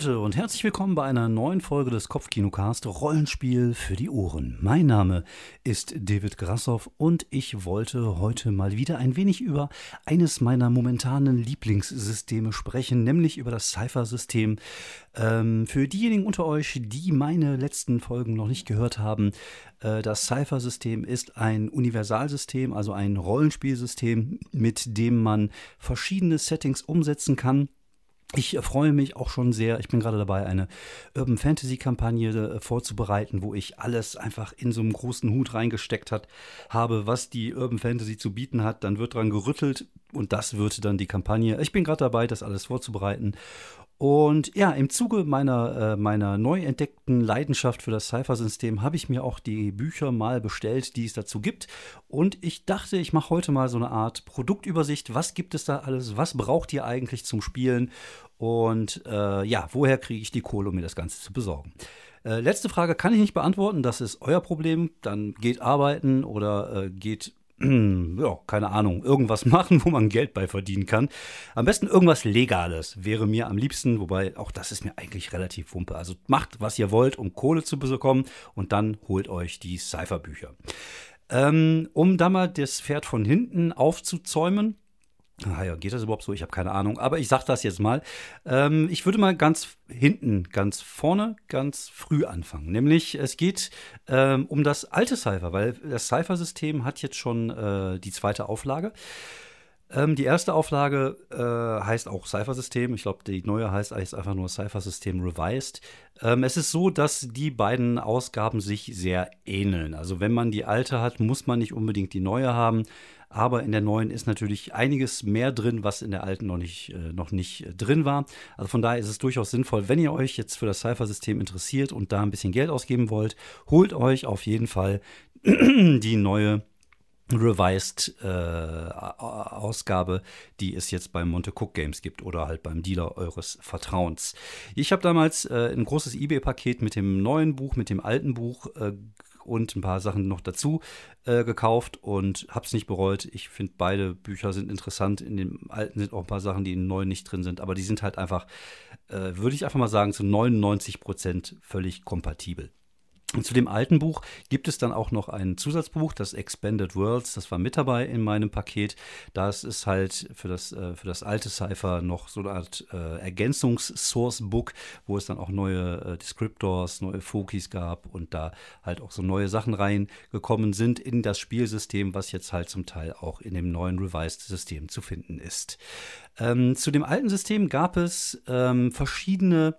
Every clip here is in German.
Leute und herzlich willkommen bei einer neuen Folge des Kopfkinocast Rollenspiel für die Ohren. Mein Name ist David Grassoff und ich wollte heute mal wieder ein wenig über eines meiner momentanen Lieblingssysteme sprechen, nämlich über das Cypher-System. Ähm, für diejenigen unter euch, die meine letzten Folgen noch nicht gehört haben, äh, das Cypher-System ist ein Universalsystem, also ein Rollenspielsystem, mit dem man verschiedene Settings umsetzen kann ich freue mich auch schon sehr. Ich bin gerade dabei, eine Urban Fantasy Kampagne äh, vorzubereiten, wo ich alles einfach in so einem großen Hut reingesteckt hat, habe, was die Urban Fantasy zu bieten hat. Dann wird dran gerüttelt und das wird dann die Kampagne. Ich bin gerade dabei, das alles vorzubereiten und ja, im Zuge meiner, äh, meiner neu entdeckten Leidenschaft für das Cypher-System habe ich mir auch die Bücher mal bestellt, die es dazu gibt. Und ich dachte, ich mache heute mal so eine Art Produktübersicht. Was gibt es da alles? Was braucht ihr eigentlich zum Spielen? Und äh, ja, woher kriege ich die Kohle, um mir das Ganze zu besorgen? Äh, letzte Frage kann ich nicht beantworten. Das ist euer Problem. Dann geht arbeiten oder äh, geht ja, keine Ahnung, irgendwas machen, wo man Geld bei verdienen kann. Am besten irgendwas Legales wäre mir am liebsten, wobei auch das ist mir eigentlich relativ wumpe. Also macht, was ihr wollt, um Kohle zu bekommen und dann holt euch die Cypher-Bücher. Ähm, um da mal das Pferd von hinten aufzuzäumen, ah geht das überhaupt so? Ich habe keine Ahnung. Aber ich sage das jetzt mal. Ähm, ich würde mal ganz hinten, ganz vorne, ganz früh anfangen. Nämlich, es geht ähm, um das alte Cypher, weil das Cypher-System hat jetzt schon äh, die zweite Auflage. Ähm, die erste Auflage äh, heißt auch Cypher-System. Ich glaube, die neue heißt eigentlich einfach nur Cypher-System Revised. Ähm, es ist so, dass die beiden Ausgaben sich sehr ähneln. Also, wenn man die alte hat, muss man nicht unbedingt die neue haben. Aber in der neuen ist natürlich einiges mehr drin, was in der alten noch nicht, äh, noch nicht äh, drin war. Also von daher ist es durchaus sinnvoll, wenn ihr euch jetzt für das Cypher-System interessiert und da ein bisschen Geld ausgeben wollt, holt euch auf jeden Fall die neue Revised äh, Ausgabe, die es jetzt beim Monte Cook Games gibt oder halt beim Dealer eures Vertrauens. Ich habe damals äh, ein großes eBay-Paket mit dem neuen Buch, mit dem alten Buch äh, und ein paar Sachen noch dazu äh, gekauft und habe es nicht bereut. Ich finde, beide Bücher sind interessant. In dem alten sind auch ein paar Sachen, die in dem neuen nicht drin sind, aber die sind halt einfach, äh, würde ich einfach mal sagen, zu 99 Prozent völlig kompatibel. Und zu dem alten Buch gibt es dann auch noch ein Zusatzbuch, das Expanded Worlds, das war mit dabei in meinem Paket. Das ist halt für das, äh, für das alte Cypher noch so eine Art äh, Ergänzungs-Source-Book, wo es dann auch neue äh, Descriptors, neue Fokis gab und da halt auch so neue Sachen reingekommen sind in das Spielsystem, was jetzt halt zum Teil auch in dem neuen Revised-System zu finden ist. Ähm, zu dem alten System gab es ähm, verschiedene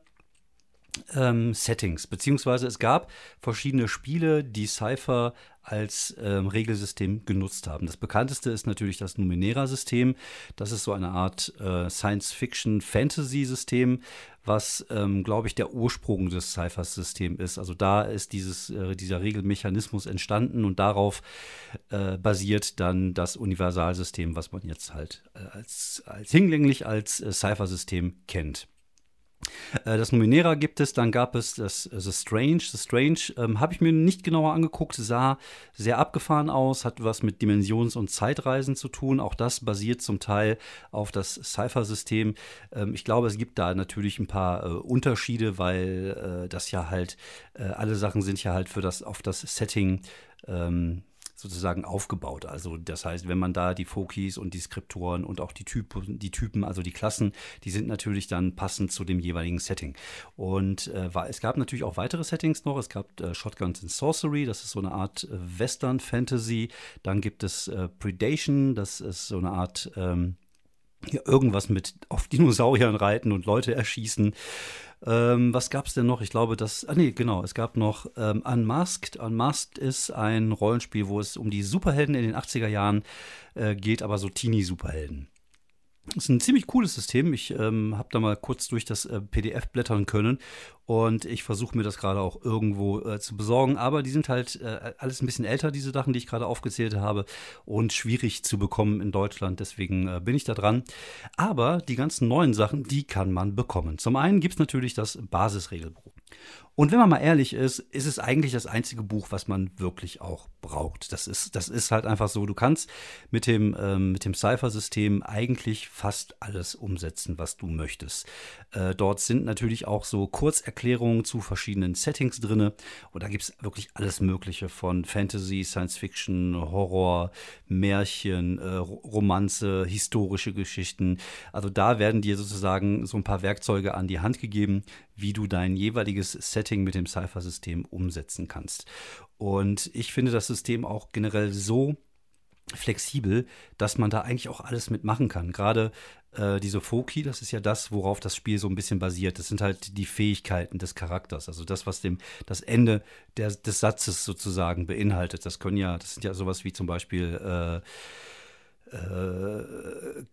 ähm, Settings, beziehungsweise es gab verschiedene Spiele, die Cypher als ähm, Regelsystem genutzt haben. Das bekannteste ist natürlich das Numenera-System. Das ist so eine Art äh, Science-Fiction-Fantasy-System, was, ähm, glaube ich, der Ursprung des Cyphers-Systems ist. Also da ist dieses, äh, dieser Regelmechanismus entstanden und darauf äh, basiert dann das Universalsystem, was man jetzt halt äh, als, als hinlänglich als äh, Cypher-System kennt. Äh, das Numenera gibt es, dann gab es das äh, The Strange. The Strange ähm, habe ich mir nicht genauer angeguckt, sah sehr abgefahren aus, hat was mit Dimensions- und Zeitreisen zu tun. Auch das basiert zum Teil auf das Cypher-System. Ähm, ich glaube, es gibt da natürlich ein paar äh, Unterschiede, weil äh, das ja halt, äh, alle Sachen sind ja halt für das, auf das Setting ähm, sozusagen aufgebaut. Also das heißt, wenn man da die Fokis und die Skriptoren und auch die Typen, die Typen, also die Klassen, die sind natürlich dann passend zu dem jeweiligen Setting. Und äh, war, es gab natürlich auch weitere Settings noch. Es gab äh, Shotguns and Sorcery, das ist so eine Art äh, Western Fantasy. Dann gibt es äh, Predation, das ist so eine Art ähm, ja, irgendwas mit auf Dinosauriern reiten und Leute erschießen. Ähm, was gab es denn noch? Ich glaube, das. Ah, nee, genau. Es gab noch ähm, Unmasked. Unmasked ist ein Rollenspiel, wo es um die Superhelden in den 80er Jahren äh, geht, aber so Teenie-Superhelden. Das ist ein ziemlich cooles System. Ich ähm, habe da mal kurz durch das äh, PDF blättern können und ich versuche mir das gerade auch irgendwo äh, zu besorgen. Aber die sind halt äh, alles ein bisschen älter, diese Sachen, die ich gerade aufgezählt habe und schwierig zu bekommen in Deutschland. Deswegen äh, bin ich da dran. Aber die ganzen neuen Sachen, die kann man bekommen. Zum einen gibt es natürlich das Basisregelbuch. Und wenn man mal ehrlich ist, ist es eigentlich das einzige Buch, was man wirklich auch braucht. Das ist, das ist halt einfach so. Du kannst mit dem, ähm, dem Cypher-System eigentlich fast alles umsetzen, was du möchtest. Äh, dort sind natürlich auch so Kurzerklärungen zu verschiedenen Settings drin. Und da gibt es wirklich alles Mögliche von Fantasy, Science Fiction, Horror, Märchen, äh, Romanze, historische Geschichten. Also da werden dir sozusagen so ein paar Werkzeuge an die Hand gegeben, wie du dein jeweiliges Setting mit dem Cypher-System umsetzen kannst. Und ich finde das System auch generell so flexibel, dass man da eigentlich auch alles mitmachen kann. Gerade äh, diese Foki, das ist ja das, worauf das Spiel so ein bisschen basiert. Das sind halt die Fähigkeiten des Charakters, also das, was dem das Ende der, des Satzes sozusagen beinhaltet. Das können ja, das sind ja sowas wie zum Beispiel äh, äh,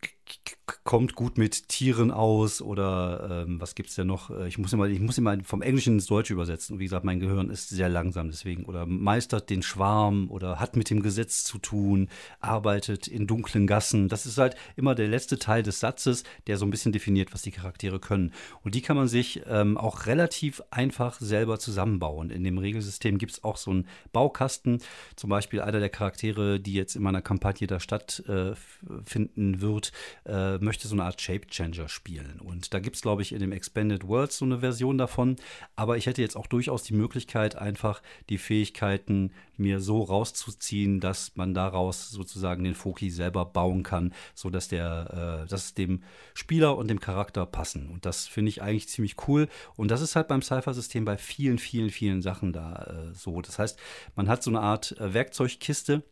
kommt gut mit Tieren aus oder ähm, was gibt es denn noch? Äh, ich muss, immer, ich muss immer vom Englischen ins Deutsche übersetzen. Und wie gesagt, mein Gehirn ist sehr langsam deswegen. Oder meistert den Schwarm oder hat mit dem Gesetz zu tun, arbeitet in dunklen Gassen. Das ist halt immer der letzte Teil des Satzes, der so ein bisschen definiert, was die Charaktere können. Und die kann man sich ähm, auch relativ einfach selber zusammenbauen. In dem Regelsystem gibt es auch so einen Baukasten. Zum Beispiel einer der Charaktere, die jetzt in meiner Kampagne da stattfinden äh, wird, äh, möchte so eine Art Shape Changer spielen. Und da gibt es, glaube ich, in dem Expanded Worlds so eine Version davon. Aber ich hätte jetzt auch durchaus die Möglichkeit, einfach die Fähigkeiten mir so rauszuziehen, dass man daraus sozusagen den Foki selber bauen kann, sodass der, äh, dass dem Spieler und dem Charakter passen. Und das finde ich eigentlich ziemlich cool. Und das ist halt beim Cypher-System bei vielen, vielen, vielen Sachen da äh, so. Das heißt, man hat so eine Art äh, Werkzeugkiste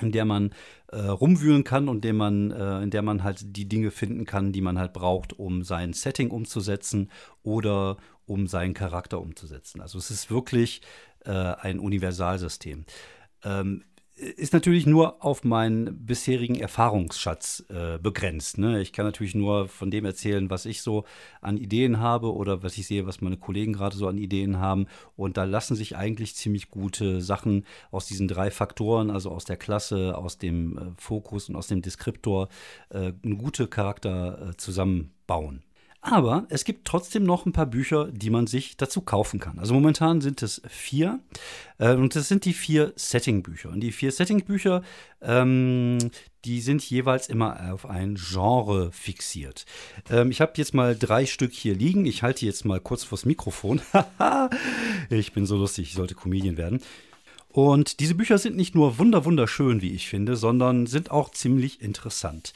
in der man äh, rumwühlen kann und in, man, äh, in der man halt die Dinge finden kann, die man halt braucht, um sein Setting umzusetzen oder um seinen Charakter umzusetzen. Also es ist wirklich äh, ein Universalsystem. Ähm, ist natürlich nur auf meinen bisherigen Erfahrungsschatz äh, begrenzt. Ne? Ich kann natürlich nur von dem erzählen, was ich so an Ideen habe oder was ich sehe, was meine Kollegen gerade so an Ideen haben. Und da lassen sich eigentlich ziemlich gute Sachen aus diesen drei Faktoren, also aus der Klasse, aus dem äh, Fokus und aus dem Deskriptor, äh, eine gute Charakter äh, zusammenbauen. Aber es gibt trotzdem noch ein paar Bücher, die man sich dazu kaufen kann. Also momentan sind es vier. Äh, und das sind die vier Setting-Bücher. Und die vier Setting-Bücher, ähm, die sind jeweils immer auf ein Genre fixiert. Ähm, ich habe jetzt mal drei Stück hier liegen. Ich halte jetzt mal kurz vors Mikrofon. ich bin so lustig, ich sollte Comedian werden. Und diese Bücher sind nicht nur wunderschön, wie ich finde, sondern sind auch ziemlich interessant.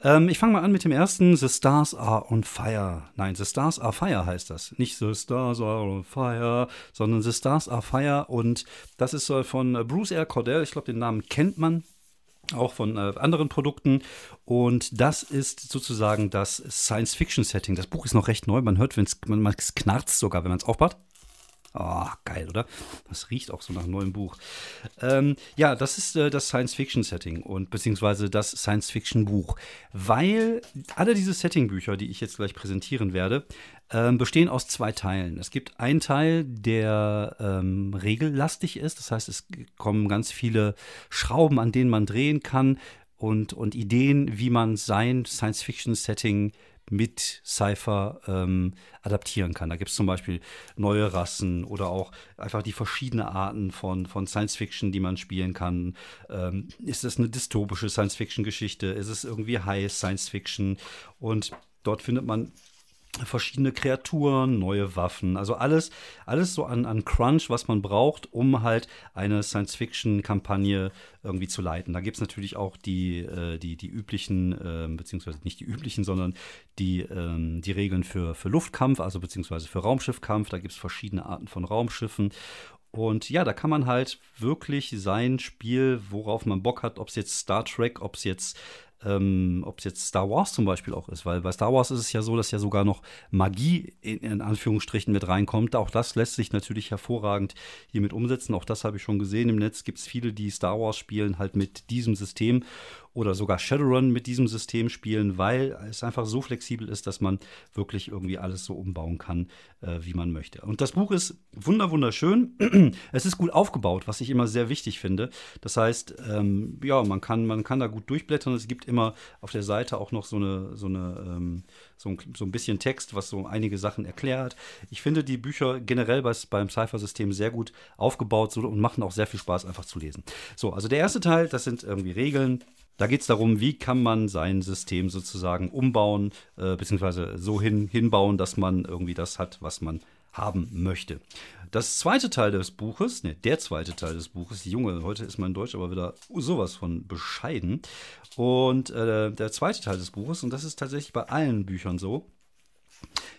Ähm, ich fange mal an mit dem ersten. The Stars Are on Fire. Nein, The Stars Are Fire heißt das. Nicht The Stars Are on Fire, sondern The Stars Are Fire. Und das ist äh, von äh, Bruce R. Cordell. Ich glaube, den Namen kennt man auch von äh, anderen Produkten. Und das ist sozusagen das Science-Fiction-Setting. Das Buch ist noch recht neu. Man hört, wenn es knarzt sogar, wenn man es aufbaut. Oh, geil, oder? Das riecht auch so nach einem neuen Buch. Ähm, ja, das ist äh, das Science-Fiction-Setting und beziehungsweise das Science-Fiction-Buch. Weil alle diese Setting-Bücher, die ich jetzt gleich präsentieren werde, ähm, bestehen aus zwei Teilen. Es gibt einen Teil, der ähm, regellastig ist. Das heißt, es kommen ganz viele Schrauben, an denen man drehen kann und, und Ideen, wie man sein Science-Fiction-Setting mit Cypher ähm, adaptieren kann. Da gibt es zum Beispiel neue Rassen oder auch einfach die verschiedenen Arten von, von Science Fiction, die man spielen kann. Ähm, ist es eine dystopische Science Fiction Geschichte? Ist es irgendwie High Science Fiction? Und dort findet man verschiedene Kreaturen, neue Waffen, also alles, alles so an, an Crunch, was man braucht, um halt eine Science-Fiction-Kampagne irgendwie zu leiten. Da gibt es natürlich auch die, äh, die, die üblichen, äh, beziehungsweise nicht die üblichen, sondern die, äh, die Regeln für, für Luftkampf, also beziehungsweise für Raumschiffkampf. Da gibt es verschiedene Arten von Raumschiffen. Und ja, da kann man halt wirklich sein Spiel, worauf man Bock hat, ob es jetzt Star Trek, ob es jetzt ähm, ob es jetzt Star Wars zum Beispiel auch ist, weil bei Star Wars ist es ja so, dass ja sogar noch Magie in, in Anführungsstrichen mit reinkommt. Auch das lässt sich natürlich hervorragend hiermit umsetzen. Auch das habe ich schon gesehen im Netz. Gibt es viele, die Star Wars spielen, halt mit diesem System. Oder sogar Shadowrun mit diesem System spielen, weil es einfach so flexibel ist, dass man wirklich irgendwie alles so umbauen kann, äh, wie man möchte. Und das Buch ist wunder wunderschön. es ist gut aufgebaut, was ich immer sehr wichtig finde. Das heißt, ähm, ja, man kann, man kann da gut durchblättern. Es gibt immer auf der Seite auch noch so eine, so eine ähm, so, ein, so ein bisschen Text, was so einige Sachen erklärt. Ich finde die Bücher generell bei, beim Cypher-System sehr gut aufgebaut so, und machen auch sehr viel Spaß einfach zu lesen. So, also der erste Teil, das sind irgendwie Regeln, da geht es darum, wie kann man sein System sozusagen umbauen, äh, beziehungsweise so hin, hinbauen, dass man irgendwie das hat, was man haben möchte. Das zweite Teil des Buches, ne, der zweite Teil des Buches, Junge, heute ist mein Deutsch aber wieder sowas von bescheiden. Und äh, der zweite Teil des Buches, und das ist tatsächlich bei allen Büchern so,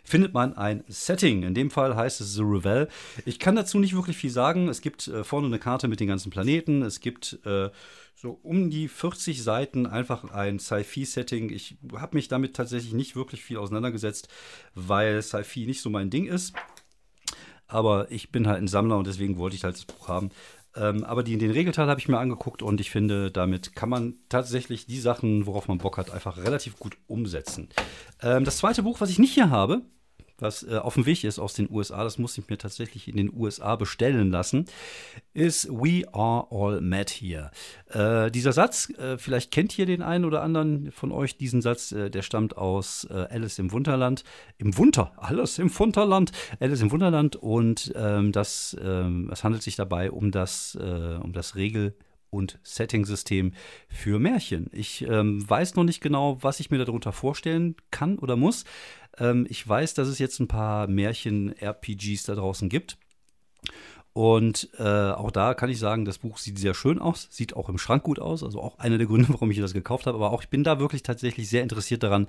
findet man ein Setting. In dem Fall heißt es The Revel. Ich kann dazu nicht wirklich viel sagen. Es gibt äh, vorne eine Karte mit den ganzen Planeten. Es gibt äh, so um die 40 Seiten einfach ein Sci-Fi-Setting. Ich habe mich damit tatsächlich nicht wirklich viel auseinandergesetzt, weil Sci-Fi nicht so mein Ding ist. Aber ich bin halt ein Sammler und deswegen wollte ich halt das Buch haben. Ähm, aber die, den Regelteil habe ich mir angeguckt und ich finde, damit kann man tatsächlich die Sachen, worauf man Bock hat, einfach relativ gut umsetzen. Ähm, das zweite Buch, was ich nicht hier habe, was äh, auf dem Weg ist aus den USA, das muss ich mir tatsächlich in den USA bestellen lassen, ist We are all mad here. Äh, dieser Satz, äh, vielleicht kennt hier den einen oder anderen von euch diesen Satz, äh, der stammt aus äh, Alice im Wunderland. Im Wunder, Alice im Wunderland, Alice im Wunderland und ähm, das, ähm, es handelt sich dabei um das, äh, um das Regel- und Setting-System für Märchen. Ich ähm, weiß noch nicht genau, was ich mir darunter vorstellen kann oder muss. Ähm, ich weiß, dass es jetzt ein paar Märchen-RPGs da draußen gibt. Und äh, auch da kann ich sagen, das Buch sieht sehr schön aus, sieht auch im Schrank gut aus. Also auch einer der Gründe, warum ich das gekauft habe. Aber auch ich bin da wirklich tatsächlich sehr interessiert daran,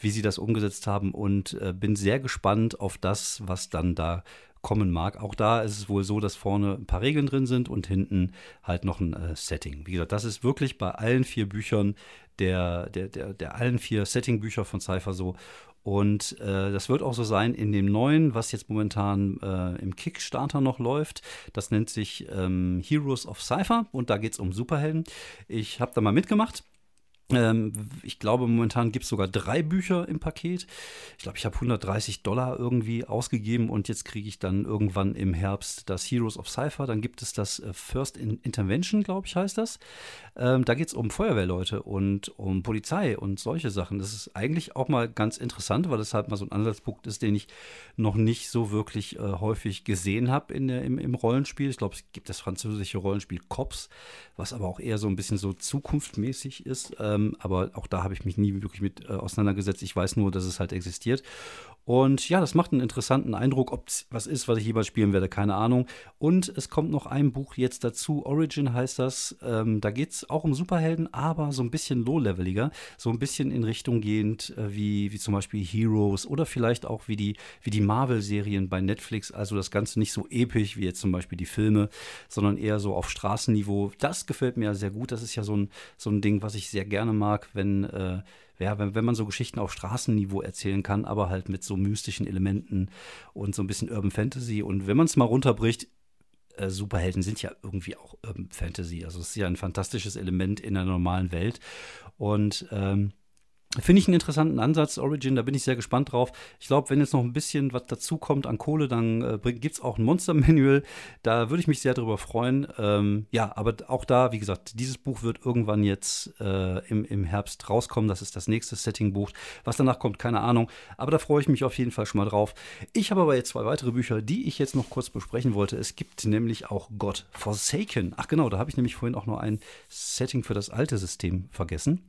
wie sie das umgesetzt haben und äh, bin sehr gespannt auf das, was dann da kommen mag. Auch da ist es wohl so, dass vorne ein paar Regeln drin sind und hinten halt noch ein äh, Setting. Wie gesagt, das ist wirklich bei allen vier Büchern der, der, der, der allen vier Setting-Bücher von Cypher so. Und äh, das wird auch so sein in dem neuen, was jetzt momentan äh, im Kickstarter noch läuft. Das nennt sich ähm, Heroes of Cypher und da geht es um Superhelden. Ich habe da mal mitgemacht ich glaube, momentan gibt es sogar drei Bücher im Paket. Ich glaube, ich habe 130 Dollar irgendwie ausgegeben und jetzt kriege ich dann irgendwann im Herbst das Heroes of Cypher. Dann gibt es das äh, First Intervention, glaube ich, heißt das. Ähm, da geht es um Feuerwehrleute und um Polizei und solche Sachen. Das ist eigentlich auch mal ganz interessant, weil das halt mal so ein Ansatzpunkt ist, den ich noch nicht so wirklich äh, häufig gesehen habe im, im Rollenspiel. Ich glaube, es gibt das französische Rollenspiel Cops, was aber auch eher so ein bisschen so zukunftsmäßig ist. Ähm, aber auch da habe ich mich nie wirklich mit äh, auseinandergesetzt. Ich weiß nur, dass es halt existiert. Und ja, das macht einen interessanten Eindruck. Ob es was ist, was ich jeweils spielen werde, keine Ahnung. Und es kommt noch ein Buch jetzt dazu. Origin heißt das. Ähm, da geht es auch um Superhelden, aber so ein bisschen low-leveliger. So ein bisschen in Richtung gehend, äh, wie, wie zum Beispiel Heroes oder vielleicht auch wie die, wie die Marvel-Serien bei Netflix. Also das Ganze nicht so episch wie jetzt zum Beispiel die Filme, sondern eher so auf Straßenniveau. Das gefällt mir sehr gut. Das ist ja so ein, so ein Ding, was ich sehr gerne mag, wenn. Äh, ja, wenn, wenn man so Geschichten auf Straßenniveau erzählen kann, aber halt mit so mystischen Elementen und so ein bisschen Urban Fantasy. Und wenn man es mal runterbricht, äh, Superhelden sind ja irgendwie auch Urban Fantasy. Also es ist ja ein fantastisches Element in der normalen Welt. Und ähm, Finde ich einen interessanten Ansatz, Origin, da bin ich sehr gespannt drauf. Ich glaube, wenn jetzt noch ein bisschen was dazukommt an Kohle, dann äh, gibt es auch ein Monster-Manual. Da würde ich mich sehr darüber freuen. Ähm, ja, aber auch da, wie gesagt, dieses Buch wird irgendwann jetzt äh, im, im Herbst rauskommen. Das ist das nächste Setting-Buch. Was danach kommt, keine Ahnung. Aber da freue ich mich auf jeden Fall schon mal drauf. Ich habe aber jetzt zwei weitere Bücher, die ich jetzt noch kurz besprechen wollte. Es gibt nämlich auch God Forsaken. Ach genau, da habe ich nämlich vorhin auch noch ein Setting für das alte System vergessen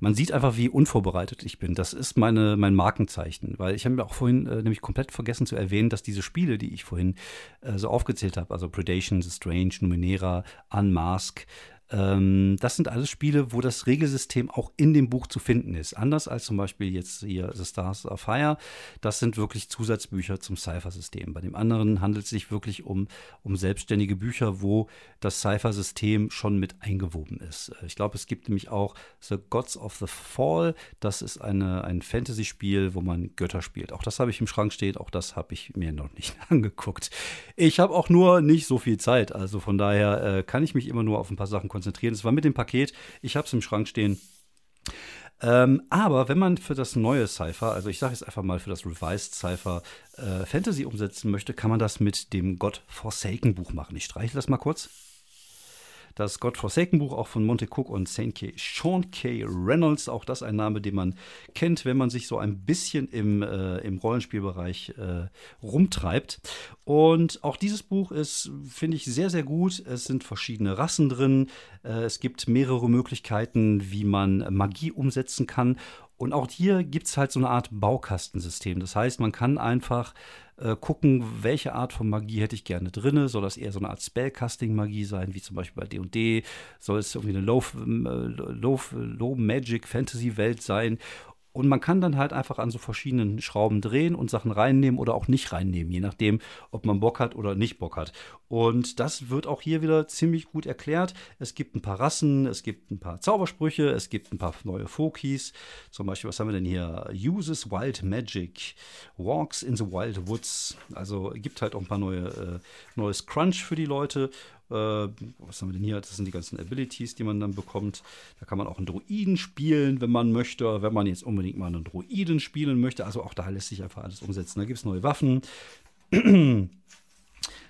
man sieht einfach, wie unvorbereitet ich bin. Das ist meine, mein Markenzeichen, weil ich habe mir auch vorhin äh, nämlich komplett vergessen zu erwähnen, dass diese Spiele, die ich vorhin äh, so aufgezählt habe, also Predation, The Strange, Numenera, Unmask, ähm, das sind alles Spiele, wo das Regelsystem auch in dem Buch zu finden ist. Anders als zum Beispiel jetzt hier The Stars of Fire. Das sind wirklich Zusatzbücher zum Cypher-System. Bei dem anderen handelt es sich wirklich um, um selbstständige Bücher, wo das Cypher-System schon mit eingewoben ist. Äh, ich glaube, es gibt nämlich auch The Gods of the Fall. Das ist eine, ein Fantasy-Spiel, wo man Götter spielt. Auch das habe ich im Schrank stehen. Auch das habe ich mir noch nicht angeguckt. Ich habe auch nur nicht so viel Zeit. Also von daher äh, kann ich mich immer nur auf ein paar Sachen konzentrieren. Es war mit dem Paket. Ich habe es im Schrank stehen. Ähm, aber wenn man für das neue Cypher, also ich sage jetzt einfach mal für das Revised Cypher, äh, Fantasy umsetzen möchte, kann man das mit dem God Forsaken Buch machen. Ich streiche das mal kurz. Das God Forsaken Buch auch von Monte Cook und K. Sean K. Reynolds, auch das ein Name, den man kennt, wenn man sich so ein bisschen im, äh, im Rollenspielbereich äh, rumtreibt. Und auch dieses Buch ist, finde ich, sehr, sehr gut. Es sind verschiedene Rassen drin. Äh, es gibt mehrere Möglichkeiten, wie man Magie umsetzen kann. Und auch hier gibt es halt so eine Art Baukastensystem. Das heißt, man kann einfach äh, gucken, welche Art von Magie hätte ich gerne drin. Soll das eher so eine Art Spellcasting-Magie sein, wie zum Beispiel bei D&D? Soll es irgendwie eine äh, Low, Low Magic Fantasy Welt sein? Und man kann dann halt einfach an so verschiedenen Schrauben drehen und Sachen reinnehmen oder auch nicht reinnehmen, je nachdem, ob man Bock hat oder nicht Bock hat. Und das wird auch hier wieder ziemlich gut erklärt. Es gibt ein paar Rassen, es gibt ein paar Zaubersprüche, es gibt ein paar neue Fokies. Zum Beispiel, was haben wir denn hier? Uses Wild Magic, Walks in the Wild Woods. Also gibt halt auch ein paar neue, äh, neues Crunch für die Leute. Äh, was haben wir denn hier? Das sind die ganzen Abilities, die man dann bekommt. Da kann man auch einen Druiden spielen, wenn man möchte. Wenn man jetzt unbedingt mal einen Druiden spielen möchte. Also auch da lässt sich einfach alles umsetzen. Da gibt es neue Waffen.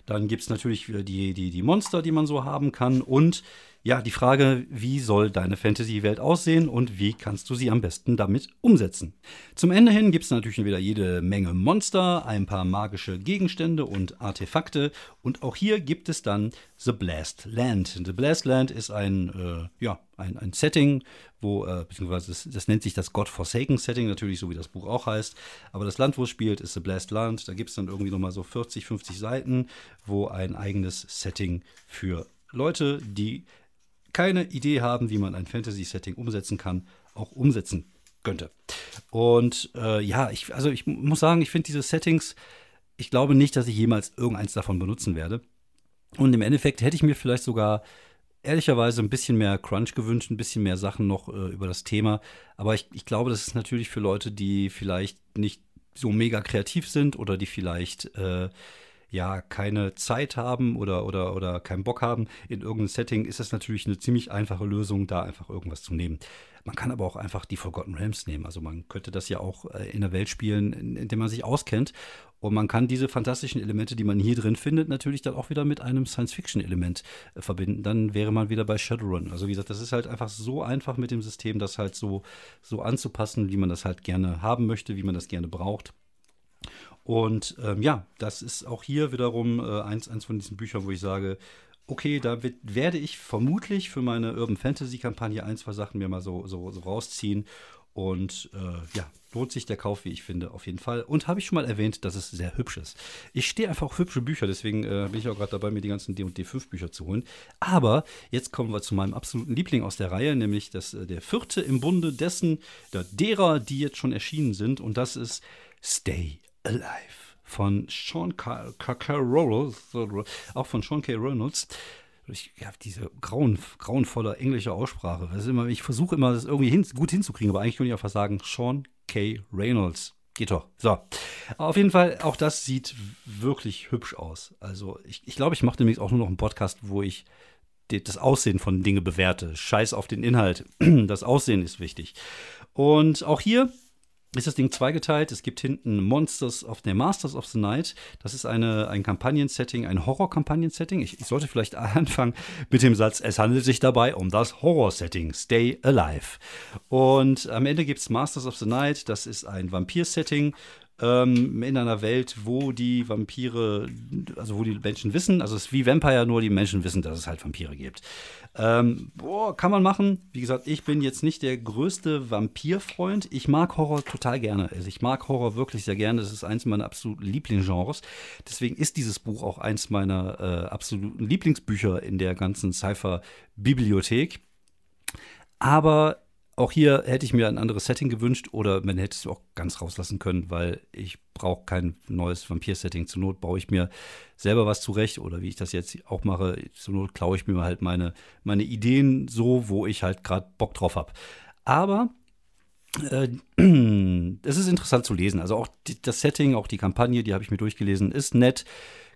Dann gibt es natürlich wieder die, die, die Monster, die man so haben kann. Und ja, die Frage, wie soll deine Fantasy-Welt aussehen und wie kannst du sie am besten damit umsetzen? Zum Ende hin gibt es natürlich wieder jede Menge Monster, ein paar magische Gegenstände und Artefakte und auch hier gibt es dann The Blast Land. The Blast Land ist ein, äh, ja, ein, ein Setting, wo, äh, beziehungsweise das, das, nennt sich das God Forsaken Setting, natürlich so wie das Buch auch heißt. Aber das Land, wo es spielt, ist The Blast Land. Da gibt es dann irgendwie nochmal so 40, 50 Seiten, wo ein eigenes Setting für Leute, die keine Idee haben, wie man ein Fantasy-Setting umsetzen kann, auch umsetzen könnte. Und äh, ja, ich, also ich muss sagen, ich finde diese Settings, ich glaube nicht, dass ich jemals irgendeins davon benutzen werde. Und im Endeffekt hätte ich mir vielleicht sogar ehrlicherweise ein bisschen mehr Crunch gewünscht, ein bisschen mehr Sachen noch äh, über das Thema. Aber ich, ich glaube, das ist natürlich für Leute, die vielleicht nicht so mega kreativ sind oder die vielleicht äh, ja keine Zeit haben oder, oder, oder keinen Bock haben in irgendeinem Setting, ist das natürlich eine ziemlich einfache Lösung, da einfach irgendwas zu nehmen. Man kann aber auch einfach die Forgotten Realms nehmen. Also man könnte das ja auch äh, in der Welt spielen, in, in der man sich auskennt. Und man kann diese fantastischen Elemente, die man hier drin findet, natürlich dann auch wieder mit einem Science-Fiction-Element äh, verbinden. Dann wäre man wieder bei Shadowrun. Also wie gesagt, das ist halt einfach so einfach mit dem System, das halt so, so anzupassen, wie man das halt gerne haben möchte, wie man das gerne braucht. Und ähm, ja, das ist auch hier wiederum äh, eins, eins von diesen Büchern, wo ich sage, okay, da wird, werde ich vermutlich für meine Urban Fantasy Kampagne ein, zwei Sachen mir mal so, so, so rausziehen. Und äh, ja, lohnt sich der Kauf, wie ich finde, auf jeden Fall. Und habe ich schon mal erwähnt, dass es sehr hübsch ist. Ich stehe einfach auf hübsche Bücher, deswegen äh, bin ich auch gerade dabei, mir die ganzen D&D 5 Bücher zu holen. Aber jetzt kommen wir zu meinem absoluten Liebling aus der Reihe, nämlich das, äh, der vierte im Bunde dessen, der, derer, die jetzt schon erschienen sind. Und das ist Stay Alive von Sean. Reynolds, auch von Sean K. Reynolds. Ich habe diese grauen, grauenvolle englische Aussprache. Immer, ich versuche immer, das irgendwie hin, gut hinzukriegen, aber eigentlich könnte ich einfach sagen, Sean K. Reynolds. Geht doch. So. Auf jeden Fall, auch das sieht wirklich hübsch aus. Also, ich, ich glaube, ich mache demnächst auch nur noch einen Podcast, wo ich das Aussehen von Dingen bewerte. Scheiß auf den Inhalt. Das Aussehen ist wichtig. Und auch hier ist das Ding zweigeteilt. Es gibt hinten Monsters of the Masters of the Night. Das ist eine, ein Kampagnensetting, ein Horror-Kampagnen-Setting. Ich, ich, sollte vielleicht anfangen mit dem Satz, es handelt sich dabei um das Horror-Setting, Stay Alive. Und am Ende gibt es Masters of the Night. Das ist ein Vampir-Setting ähm, in einer Welt, wo die Vampire, also wo die Menschen wissen, also es ist wie Vampire, nur die Menschen wissen, dass es halt Vampire gibt. Ähm, boah, kann man machen. Wie gesagt, ich bin jetzt nicht der größte Vampirfreund. Ich mag Horror total gerne. Also ich mag Horror wirklich sehr gerne. Das ist eins meiner absoluten Lieblingsgenres. Deswegen ist dieses Buch auch eins meiner äh, absoluten Lieblingsbücher in der ganzen Cypher-Bibliothek. Aber auch hier hätte ich mir ein anderes Setting gewünscht oder man hätte es auch ganz rauslassen können, weil ich brauche kein neues Vampir-Setting. Zur Not baue ich mir selber was zurecht oder wie ich das jetzt auch mache, zur Not klaue ich mir halt meine, meine Ideen so, wo ich halt gerade Bock drauf habe. Aber äh, es ist interessant zu lesen. Also auch die, das Setting, auch die Kampagne, die habe ich mir durchgelesen, ist nett.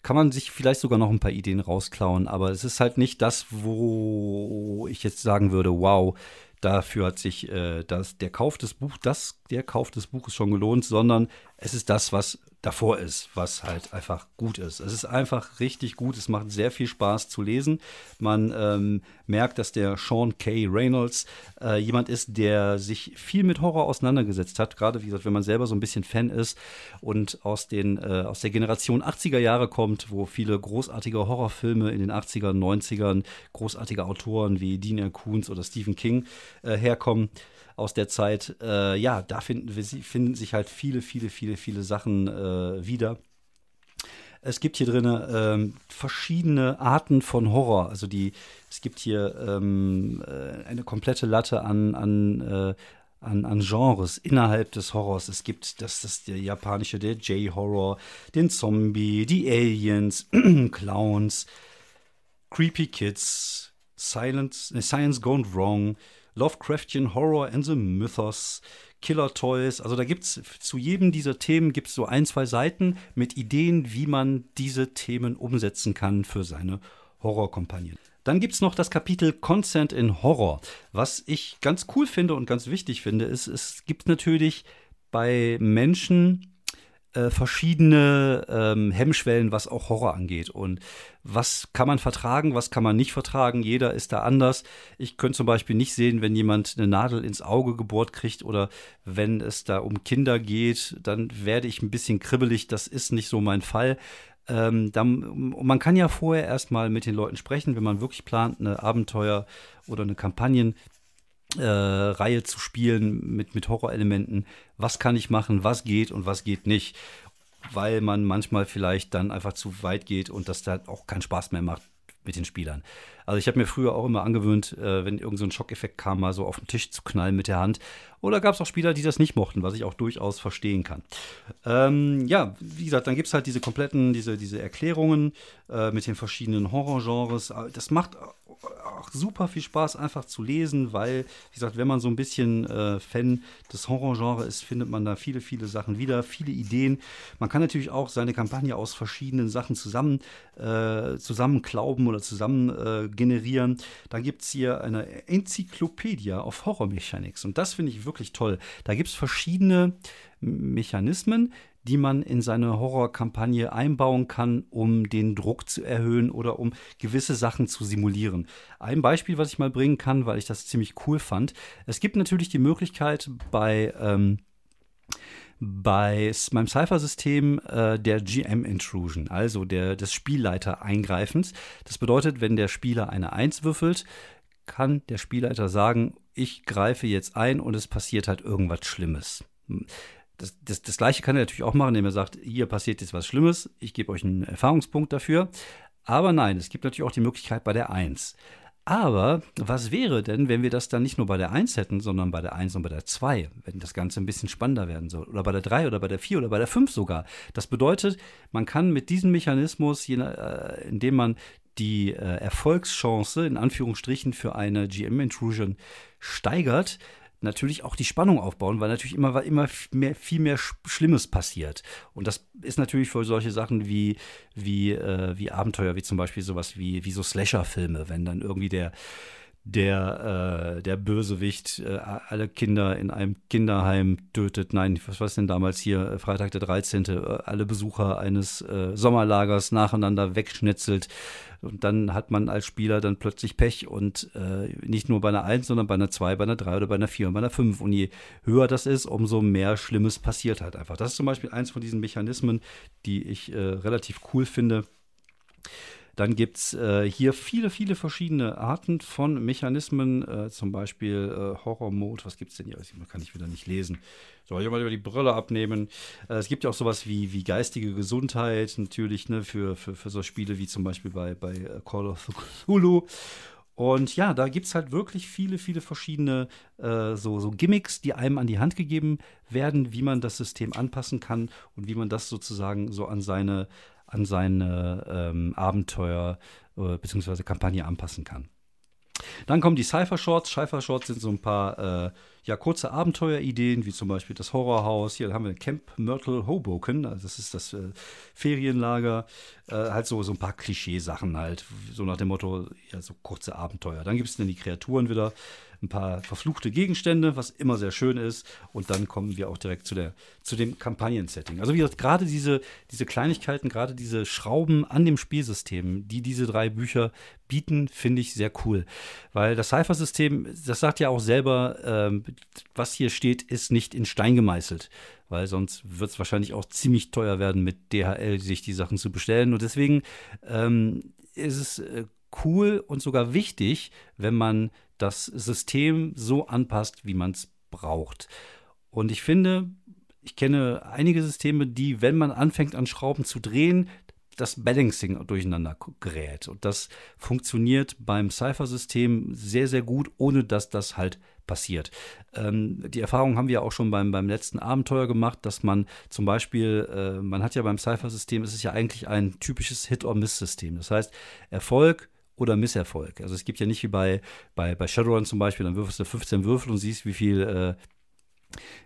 kann man sich vielleicht sogar noch ein paar Ideen rausklauen, aber es ist halt nicht das, wo ich jetzt sagen würde, wow, dafür hat sich äh, das, der Kauf des Buch, das, der Kauf des Buches schon gelohnt, sondern es ist das, was davor ist, was halt einfach gut ist. Es ist einfach richtig gut. Es macht sehr viel Spaß zu lesen. Man ähm, merkt, dass der Sean K. Reynolds äh, jemand ist, der sich viel mit Horror auseinandergesetzt hat. Gerade, wie gesagt, wenn man selber so ein bisschen Fan ist und aus, den, äh, aus der Generation 80er Jahre kommt, wo viele großartige Horrorfilme in den 80ern, 90ern, großartige Autoren wie Dean R. Koons oder Stephen King äh, herkommen aus der Zeit, äh, ja, da finden, wir, finden sich halt viele, viele, viele, viele Sachen äh, wieder. Es gibt hier drin ähm, verschiedene Arten von Horror. Also die, es gibt hier ähm, äh, eine komplette Latte an, an, äh, an, an, Genres innerhalb des Horrors. Es gibt das, das der japanische, der J-Horror, den Zombie, die Aliens, Clowns, Creepy Kids, Silence, Science Gone Wrong, Lovecraftian Horror and the Mythos, Killer Toys. Also da gibt es zu jedem dieser Themen gibt so ein, zwei Seiten mit Ideen, wie man diese Themen umsetzen kann für seine Horrorkompagnen. Dann gibt es noch das Kapitel Consent in Horror. Was ich ganz cool finde und ganz wichtig finde, ist, es gibt natürlich bei Menschen äh, verschiedene ähm, Hemmschwellen, was auch Horror angeht. Und was kann man vertragen, was kann man nicht vertragen. Jeder ist da anders. Ich könnte zum Beispiel nicht sehen, wenn jemand eine Nadel ins Auge gebohrt kriegt oder wenn es da um Kinder geht, dann werde ich ein bisschen kribbelig. Das ist nicht so mein Fall. Ähm, dann, man kann ja vorher erstmal mit den Leuten sprechen, wenn man wirklich plant, eine Abenteuer oder eine Kampagnen äh, Reihe zu spielen mit, mit Horrorelementen. Was kann ich machen, was geht und was geht nicht. Weil man manchmal vielleicht dann einfach zu weit geht und das da auch keinen Spaß mehr macht mit den Spielern. Also ich habe mir früher auch immer angewöhnt, äh, wenn irgend so ein Schockeffekt kam, mal so auf den Tisch zu knallen mit der Hand. Oder gab es auch Spieler, die das nicht mochten, was ich auch durchaus verstehen kann. Ähm, ja, wie gesagt, dann gibt es halt diese kompletten, diese, diese Erklärungen äh, mit den verschiedenen Horrorgenres. Das macht auch super viel Spaß einfach zu lesen, weil, wie gesagt, wenn man so ein bisschen äh, Fan des Horrorgenres ist, findet man da viele, viele Sachen wieder, viele Ideen. Man kann natürlich auch seine Kampagne aus verschiedenen Sachen zusammen äh, zusammenklauben oder zusammen äh, generieren. Dann gibt es hier eine Enzyklopädie auf Horror Mechanics und das finde ich wirklich toll. Da gibt es verschiedene Mechanismen, die man in seine Horrorkampagne einbauen kann, um den Druck zu erhöhen oder um gewisse Sachen zu simulieren. Ein Beispiel, was ich mal bringen kann, weil ich das ziemlich cool fand. Es gibt natürlich die Möglichkeit bei ähm, bei meinem Cypher-System äh, der GM-Intrusion, also der, des Spielleiter-Eingreifens. Das bedeutet, wenn der Spieler eine 1 würfelt, kann der Spielleiter sagen, ich greife jetzt ein und es passiert halt irgendwas Schlimmes das, das, das gleiche kann er natürlich auch machen, indem er sagt, hier passiert jetzt was Schlimmes, ich gebe euch einen Erfahrungspunkt dafür. Aber nein, es gibt natürlich auch die Möglichkeit bei der 1. Aber was wäre denn, wenn wir das dann nicht nur bei der 1 hätten, sondern bei der 1 und bei der 2, wenn das Ganze ein bisschen spannender werden soll? Oder bei der 3 oder bei der 4 oder bei der 5 sogar. Das bedeutet, man kann mit diesem Mechanismus, äh, indem man die äh, Erfolgschance in Anführungsstrichen für eine GM-Intrusion steigert, natürlich auch die Spannung aufbauen, weil natürlich immer, immer mehr, viel mehr Schlimmes passiert. Und das ist natürlich für solche Sachen wie, wie, äh, wie Abenteuer, wie zum Beispiel sowas wie, wie so Slasher-Filme, wenn dann irgendwie der der, äh, der Bösewicht äh, alle Kinder in einem Kinderheim tötet. Nein, was war es denn damals hier? Freitag der 13. Äh, alle Besucher eines äh, Sommerlagers nacheinander wegschnetzelt. Und dann hat man als Spieler dann plötzlich Pech und äh, nicht nur bei einer 1, sondern bei einer 2, bei einer 3 oder bei einer 4 und bei einer 5. Und je höher das ist, umso mehr Schlimmes passiert halt einfach. Das ist zum Beispiel eins von diesen Mechanismen, die ich äh, relativ cool finde. Dann gibt es äh, hier viele, viele verschiedene Arten von Mechanismen, äh, zum Beispiel äh, Horror-Mode. Was gibt es denn hier? Das kann ich wieder nicht lesen. Soll ich mal über die Brille abnehmen? Äh, es gibt ja auch sowas wie, wie geistige Gesundheit, natürlich, ne, für, für, für so Spiele wie zum Beispiel bei, bei äh, Call of Cthulhu. Und ja, da gibt es halt wirklich viele, viele verschiedene äh, so, so Gimmicks, die einem an die Hand gegeben werden, wie man das System anpassen kann und wie man das sozusagen so an seine, an seine ähm, Abenteuer äh, bzw. Kampagne anpassen kann. Dann kommen die Cypher Shorts. Cypher Shorts sind so ein paar äh, ja, kurze Abenteuerideen, wie zum Beispiel das Horrorhaus. Hier haben wir Camp Myrtle Hoboken, also das ist das äh, Ferienlager. Äh, halt so, so ein paar Klischeesachen halt, so nach dem Motto, ja, so kurze Abenteuer. Dann gibt es dann die Kreaturen wieder ein paar verfluchte Gegenstände, was immer sehr schön ist. Und dann kommen wir auch direkt zu, der, zu dem Kampagnen-Setting. Also wie gesagt, gerade diese, diese Kleinigkeiten, gerade diese Schrauben an dem Spielsystem, die diese drei Bücher bieten, finde ich sehr cool. Weil das Cypher-System, das sagt ja auch selber, ähm, was hier steht, ist nicht in Stein gemeißelt weil sonst wird es wahrscheinlich auch ziemlich teuer werden, mit DHL sich die Sachen zu bestellen. Und deswegen ähm, ist es äh, cool und sogar wichtig, wenn man das System so anpasst, wie man es braucht. Und ich finde, ich kenne einige Systeme, die, wenn man anfängt an Schrauben zu drehen, das Balancing durcheinander gerät. Und das funktioniert beim Cypher-System sehr, sehr gut, ohne dass das halt passiert. Ähm, die Erfahrung haben wir auch schon beim, beim letzten Abenteuer gemacht, dass man zum Beispiel, äh, man hat ja beim Cypher-System, es ist ja eigentlich ein typisches Hit-or-Miss-System. Das heißt, Erfolg oder Misserfolg. Also es gibt ja nicht wie bei, bei, bei Shadowrun zum Beispiel, dann würfelst du 15 Würfel und siehst, wie viel äh,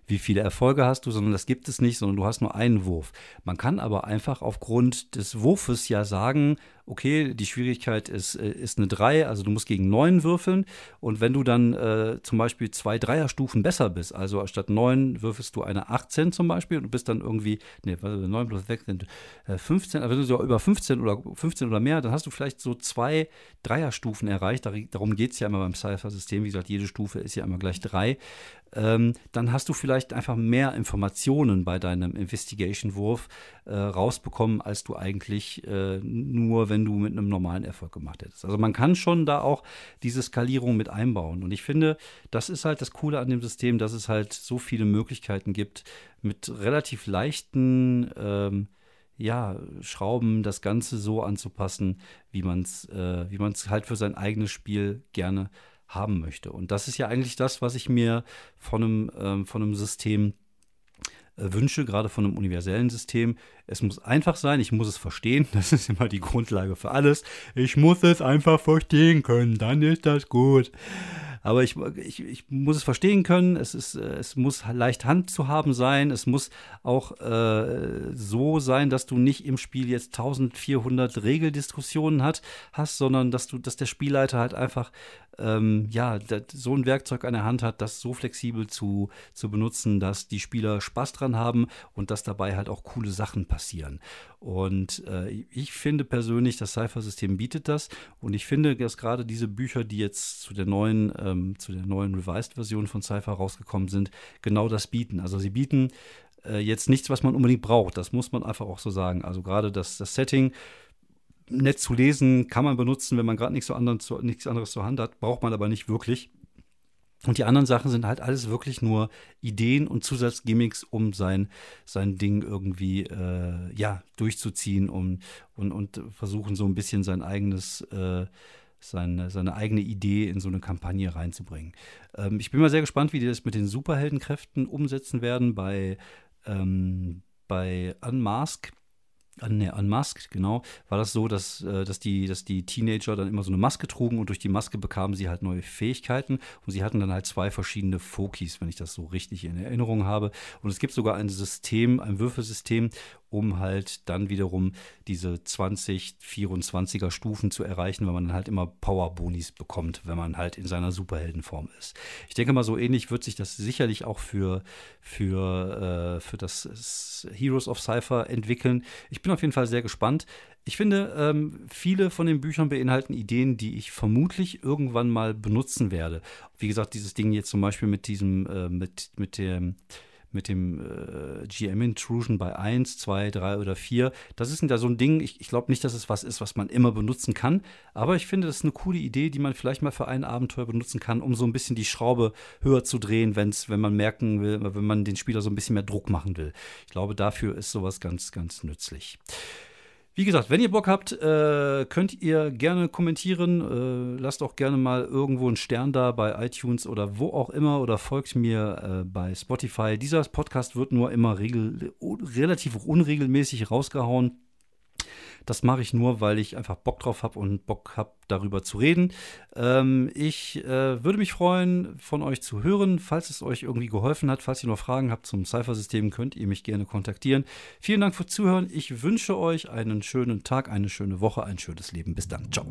wie viele Erfolge hast du, sondern das gibt es nicht, sondern du hast nur einen Wurf. Man kann aber einfach aufgrund des Wurfes ja sagen, okay, die Schwierigkeit ist, äh, ist eine 3, also du musst gegen 9 würfeln. Und wenn du dann äh, zum Beispiel zwei Dreierstufen besser bist, also statt 9 würfelst du eine 18 zum Beispiel und bist dann irgendwie, nee, 9 plus 6 sind äh, 15, aber wenn du so über 15 oder 15 oder mehr, dann hast du vielleicht so zwei Dreierstufen erreicht. Darum geht es ja immer beim Cypher-System. Wie gesagt, jede Stufe ist ja immer gleich 3. Ähm, dann hast du vielleicht einfach mehr Informationen bei deinem Investigation-Wurf äh, rausbekommen, als du eigentlich äh, nur, wenn du mit einem normalen Erfolg gemacht hättest. Also man kann schon da auch diese Skalierung mit einbauen. Und ich finde, das ist halt das Coole an dem System, dass es halt so viele Möglichkeiten gibt, mit relativ leichten ähm, ja, Schrauben das Ganze so anzupassen, wie man es äh, halt für sein eigenes Spiel gerne haben möchte. Und das ist ja eigentlich das, was ich mir von einem, ähm, von einem System wünsche, gerade von einem universellen System. Es muss einfach sein, ich muss es verstehen. Das ist immer die Grundlage für alles. Ich muss es einfach verstehen können, dann ist das gut. Aber ich, ich, ich muss es verstehen können. Es, ist, äh, es muss leicht Hand zu haben sein. Es muss auch äh, so sein, dass du nicht im Spiel jetzt 1400 Regeldiskussionen hat, hast, sondern dass du, dass der Spielleiter halt einfach ähm, ja, so ein Werkzeug an der Hand hat, das so flexibel zu, zu benutzen, dass die Spieler Spaß dran haben und dass dabei halt auch coole Sachen passieren. Und äh, ich finde persönlich, das Cypher-System bietet das. Und ich finde, dass gerade diese Bücher, die jetzt zu der neuen, ähm, zu der neuen Revised-Version von Cypher rausgekommen sind, genau das bieten. Also sie bieten äh, jetzt nichts, was man unbedingt braucht. Das muss man einfach auch so sagen. Also gerade das, das Setting nett zu lesen, kann man benutzen, wenn man gerade nichts, so nichts anderes zur Hand hat, braucht man aber nicht wirklich. Und die anderen Sachen sind halt alles wirklich nur Ideen und Zusatzgimmicks, um sein, sein Ding irgendwie äh, ja, durchzuziehen um, und, und versuchen so ein bisschen sein eigenes, äh, seine, seine eigene Idee in so eine Kampagne reinzubringen. Ähm, ich bin mal sehr gespannt, wie die das mit den Superheldenkräften umsetzen werden bei, ähm, bei Unmask nee, an Musk, genau, war das so, dass, äh, dass, die, dass die Teenager dann immer so eine Maske trugen und durch die Maske bekamen sie halt neue Fähigkeiten und sie hatten dann halt zwei verschiedene Fokis, wenn ich das so richtig in Erinnerung habe. Und es gibt sogar ein System, ein Würfelsystem, um halt dann wiederum diese 20, 24er Stufen zu erreichen, weil man dann halt immer Power-Bonis bekommt, wenn man halt in seiner Superheldenform ist. Ich denke mal, so ähnlich wird sich das sicherlich auch für, für, äh, für das Heroes of Cypher entwickeln. Ich bin auf jeden Fall sehr gespannt. Ich finde, ähm, viele von den Büchern beinhalten Ideen, die ich vermutlich irgendwann mal benutzen werde. Wie gesagt, dieses Ding jetzt zum Beispiel mit diesem, äh, mit, mit dem mit dem äh, GM-Intrusion bei 1, 2, 3 oder 4. Das ist da so ein Ding, ich, ich glaube nicht, dass es was ist, was man immer benutzen kann, aber ich finde, das ist eine coole Idee, die man vielleicht mal für ein Abenteuer benutzen kann, um so ein bisschen die Schraube höher zu drehen, wenn's, wenn man merken will, wenn man den Spieler so ein bisschen mehr Druck machen will. Ich glaube, dafür ist sowas ganz, ganz nützlich. Wie gesagt, wenn ihr Bock habt, äh, könnt ihr gerne kommentieren. Äh, lasst auch gerne mal irgendwo einen Stern da bei iTunes oder wo auch immer oder folgt mir äh, bei Spotify. Dieser Podcast wird nur immer regel relativ unregelmäßig rausgehauen. Das mache ich nur, weil ich einfach Bock drauf habe und Bock habe, darüber zu reden. Ähm, ich äh, würde mich freuen, von euch zu hören. Falls es euch irgendwie geholfen hat, falls ihr noch Fragen habt zum Cypher-System, könnt ihr mich gerne kontaktieren. Vielen Dank fürs Zuhören. Ich wünsche euch einen schönen Tag, eine schöne Woche, ein schönes Leben. Bis dann. Ciao.